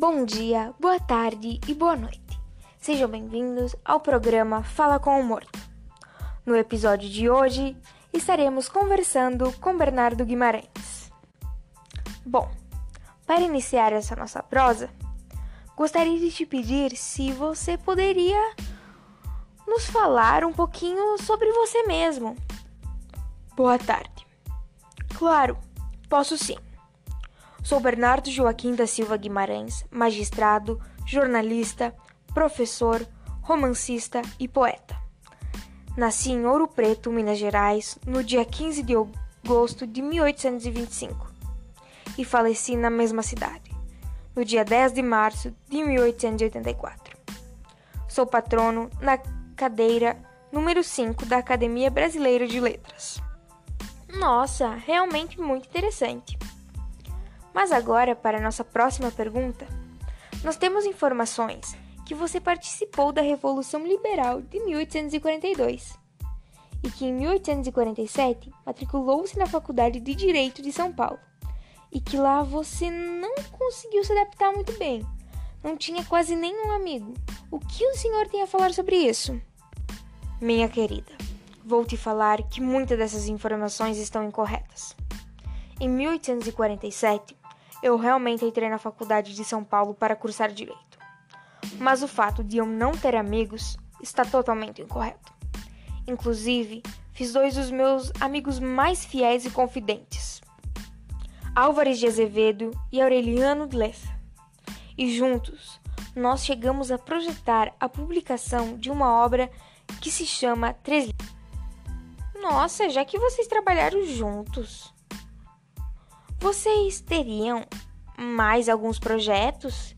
Bom dia, boa tarde e boa noite. Sejam bem-vindos ao programa Fala com o Morto. No episódio de hoje, estaremos conversando com Bernardo Guimarães. Bom, para iniciar essa nossa prosa, gostaria de te pedir se você poderia nos falar um pouquinho sobre você mesmo. Boa tarde. Claro, posso sim. Sou Bernardo Joaquim da Silva Guimarães, magistrado, jornalista, professor, romancista e poeta. Nasci em Ouro Preto, Minas Gerais, no dia 15 de agosto de 1825 e faleci na mesma cidade, no dia 10 de março de 1884. Sou patrono na cadeira número 5 da Academia Brasileira de Letras. Nossa, realmente muito interessante. Mas agora, para nossa próxima pergunta, nós temos informações que você participou da Revolução Liberal de 1842 e que em 1847 matriculou-se na Faculdade de Direito de São Paulo e que lá você não conseguiu se adaptar muito bem, não tinha quase nenhum amigo. O que o senhor tem a falar sobre isso? Minha querida, vou te falar que muitas dessas informações estão incorretas. Em 1847, eu realmente entrei na faculdade de São Paulo para cursar direito. Mas o fato de eu não ter amigos está totalmente incorreto. Inclusive, fiz dois dos meus amigos mais fiéis e confidentes, Álvares de Azevedo e Aureliano Lessa. E juntos, nós chegamos a projetar a publicação de uma obra que se chama Três Nossa, já que vocês trabalharam juntos, vocês teriam mais alguns projetos?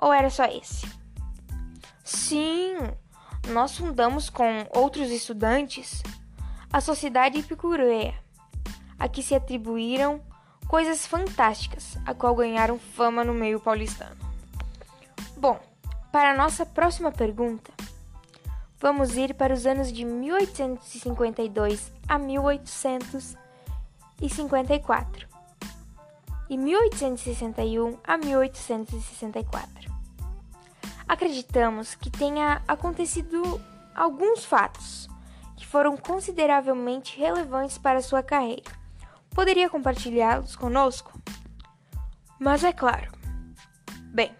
Ou era só esse? Sim, nós fundamos com outros estudantes a Sociedade Epicureia, a que se atribuíram coisas fantásticas, a qual ganharam fama no meio paulistano. Bom, para a nossa próxima pergunta, vamos ir para os anos de 1852 a 1854 e 1861 a 1864. Acreditamos que tenha acontecido alguns fatos que foram consideravelmente relevantes para sua carreira. Poderia compartilhá-los conosco? Mas é claro. Bem,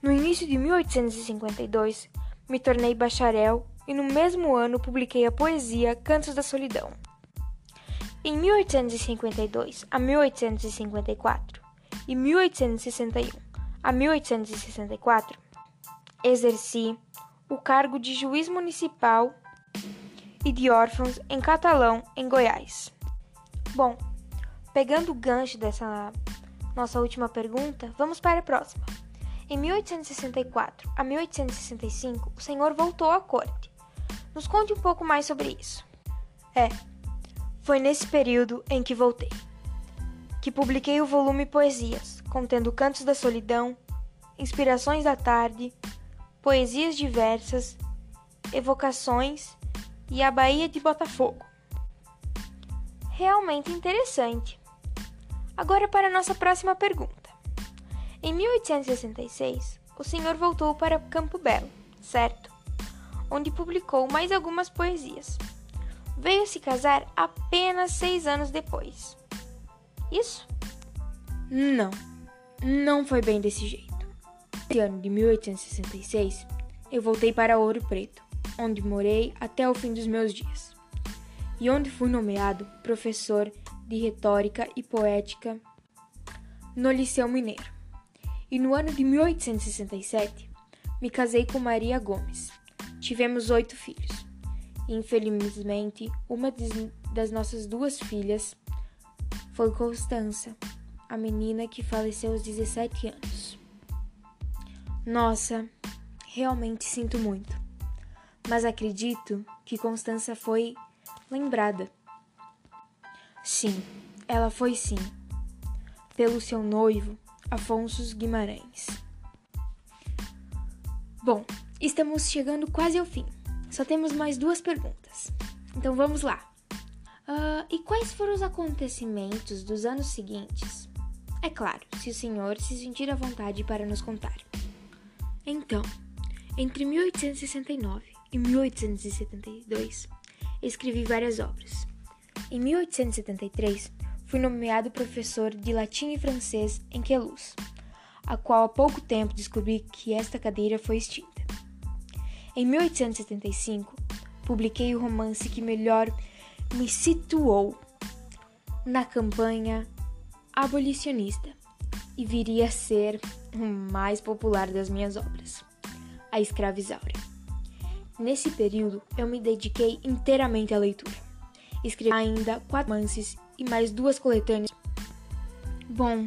no início de 1852, me tornei bacharel e no mesmo ano publiquei a poesia Cantos da Solidão. Em 1852 a 1854 e 1861 a 1864, exerci o cargo de juiz municipal e de órfãos em Catalão, em Goiás. Bom, pegando o gancho dessa nossa última pergunta, vamos para a próxima. Em 1864 a 1865, o senhor voltou à corte. Nos conte um pouco mais sobre isso. É, foi nesse período em que voltei, que publiquei o volume Poesias, contendo Cantos da Solidão, Inspirações da Tarde, Poesias Diversas, Evocações e A Baía de Botafogo. Realmente interessante. Agora para a nossa próxima pergunta. Em 1866, o senhor voltou para Campo Belo, certo? Onde publicou mais algumas poesias veio se casar apenas seis anos depois. Isso? Não, não foi bem desse jeito. No ano de 1866, eu voltei para Ouro Preto, onde morei até o fim dos meus dias, e onde fui nomeado professor de retórica e poética no Liceu Mineiro. E no ano de 1867, me casei com Maria Gomes. Tivemos oito filhos. Infelizmente, uma das nossas duas filhas foi Constança, a menina que faleceu aos 17 anos. Nossa, realmente sinto muito, mas acredito que Constança foi lembrada. Sim, ela foi sim, pelo seu noivo, Afonso Guimarães. Bom, estamos chegando quase ao fim. Só temos mais duas perguntas. Então vamos lá. Uh, e quais foram os acontecimentos dos anos seguintes É claro, se o senhor se sentir à vontade para nos contar. Então, entre 1869 e 1872, escrevi várias obras. Em 1873, fui nomeado professor de latim e francês em Queluz, a qual há pouco tempo descobri que esta cadeira foi extinta. Em 1875, publiquei o romance que melhor me situou na campanha abolicionista e viria a ser o mais popular das minhas obras, A Escravizaura. Nesse período, eu me dediquei inteiramente à leitura. Escrevi ainda quatro romances e mais duas coletâneas. Bom,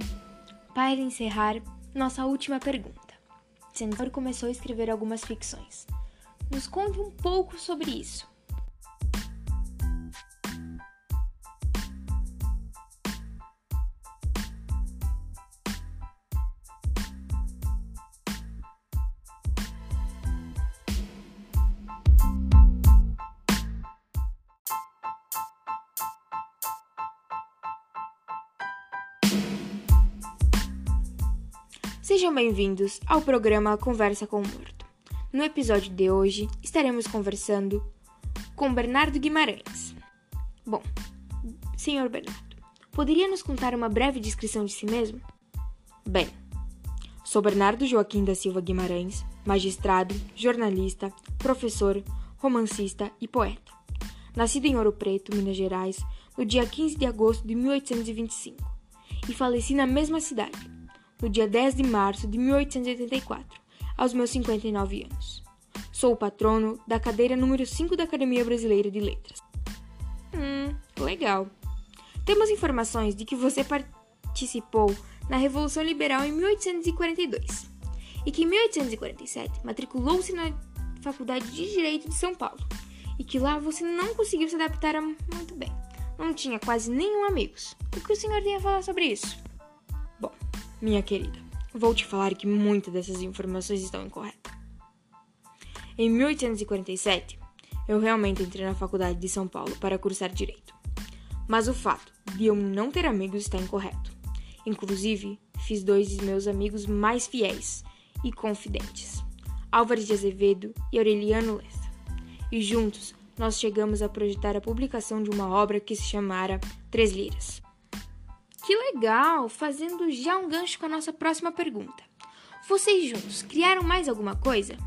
para encerrar, nossa última pergunta. Senhor começou a escrever algumas ficções. Nos conte um pouco sobre isso. Sejam bem-vindos ao programa Conversa com o Morto. No episódio de hoje, estaremos conversando com Bernardo Guimarães. Bom, senhor Bernardo, poderia nos contar uma breve descrição de si mesmo? Bem, sou Bernardo Joaquim da Silva Guimarães, magistrado, jornalista, professor, romancista e poeta. Nascido em Ouro Preto, Minas Gerais, no dia 15 de agosto de 1825, e faleci na mesma cidade no dia 10 de março de 1884, aos meus 59 anos. Sou o patrono da cadeira número 5 da Academia Brasileira de Letras. Hum, legal. Temos informações de que você participou na Revolução Liberal em 1842 e que em 1847 matriculou-se na Faculdade de Direito de São Paulo e que lá você não conseguiu se adaptar muito bem. Não tinha quase nenhum amigos. O que o senhor tem a falar sobre isso? Minha querida, vou te falar que muitas dessas informações estão incorretas. Em 1847, eu realmente entrei na faculdade de São Paulo para cursar direito. Mas o fato de eu não ter amigos está incorreto. Inclusive, fiz dois de meus amigos mais fiéis e confidentes, Álvares de Azevedo e Aureliano Lessa. E juntos nós chegamos a projetar a publicação de uma obra que se chamara Três Liras. Que legal! Fazendo já um gancho com a nossa próxima pergunta. Vocês juntos criaram mais alguma coisa?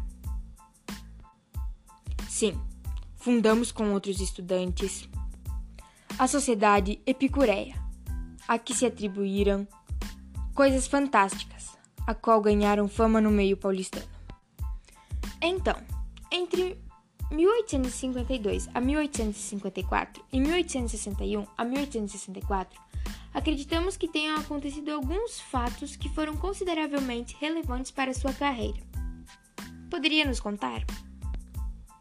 Sim, fundamos com outros estudantes a Sociedade Epicureia, a que se atribuíram coisas fantásticas, a qual ganharam fama no meio paulistano. Então, entre 1852 a 1854 e 1861 a 1864, acreditamos que tenham acontecido alguns fatos que foram consideravelmente relevantes para sua carreira. Poderia nos contar?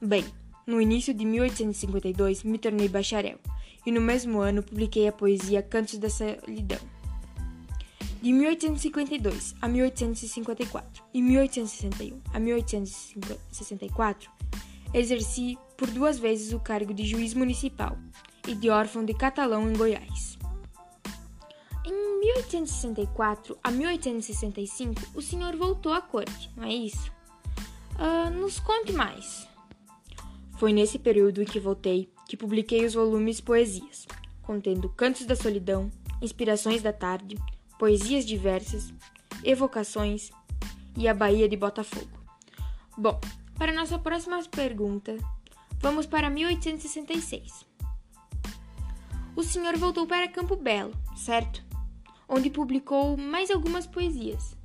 Bem, no início de 1852 me tornei bacharel e no mesmo ano publiquei a poesia Cantos da Solidão. De 1852 a 1854 e 1861 a 1864, exerci por duas vezes o cargo de juiz municipal e de órfão de Catalão em Goiás. 1864 a 1865, o senhor voltou à corte, não é isso? Uh, nos conte mais. Foi nesse período em que voltei que publiquei os volumes Poesias, contendo Cantos da Solidão, Inspirações da Tarde, Poesias Diversas, Evocações e A Baía de Botafogo. Bom, para nossa próxima pergunta, vamos para 1866. O senhor voltou para Campo Belo, certo? Onde publicou mais algumas poesias,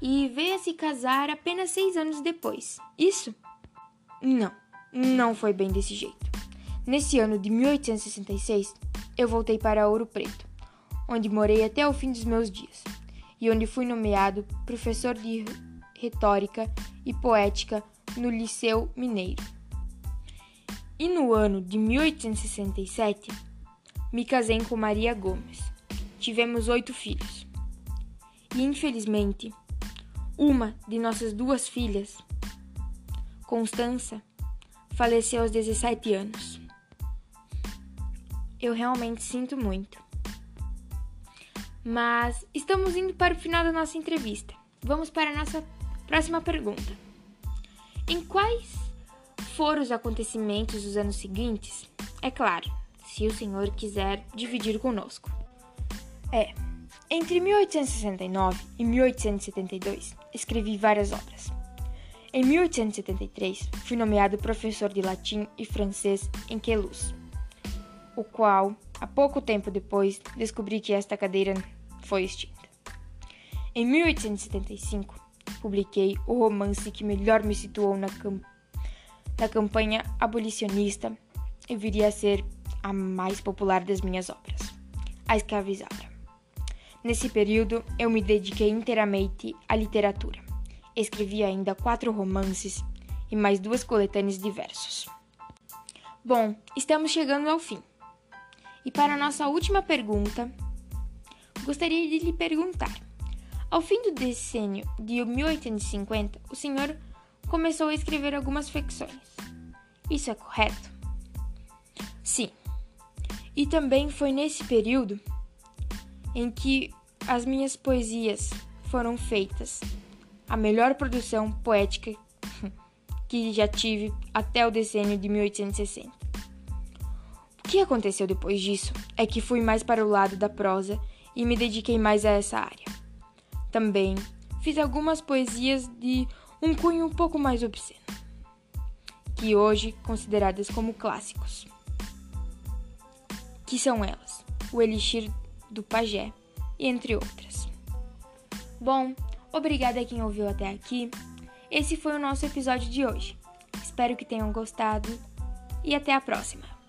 e veio a se casar apenas seis anos depois. Isso? Não, não foi bem desse jeito. Nesse ano de 1866, eu voltei para Ouro Preto, onde morei até o fim dos meus dias, e onde fui nomeado professor de retórica e poética no Liceu Mineiro. E no ano de 1867, me casei com Maria Gomes, tivemos oito filhos. E infelizmente, uma de nossas duas filhas, Constança, faleceu aos 17 anos. Eu realmente sinto muito. Mas estamos indo para o final da nossa entrevista. Vamos para a nossa próxima pergunta. Em quais foram os acontecimentos dos anos seguintes? É claro, se o senhor quiser dividir conosco. É, entre 1869 e 1872 escrevi várias obras. Em 1873 fui nomeado professor de latim e francês em Queluz, o qual, há pouco tempo depois, descobri que esta cadeira foi extinta. Em 1875 publiquei o romance que melhor me situou na, na campanha abolicionista e viria a ser a mais popular das minhas obras, A Escravizada. Nesse período, eu me dediquei inteiramente à literatura. Escrevi ainda quatro romances e mais duas coletâneas de versos. Bom, estamos chegando ao fim. E para nossa última pergunta, gostaria de lhe perguntar: ao fim do decênio de 1850, o senhor começou a escrever algumas ficções. Isso é correto? Sim. E também foi nesse período em que as minhas poesias foram feitas. A melhor produção poética que já tive até o decênio de 1860. O que aconteceu depois disso é que fui mais para o lado da prosa e me dediquei mais a essa área. Também fiz algumas poesias de um cunho um pouco mais obsceno, que hoje consideradas como clássicos que são elas: o Elixir do Pajé, entre outras. Bom, obrigada a quem ouviu até aqui. Esse foi o nosso episódio de hoje. Espero que tenham gostado e até a próxima!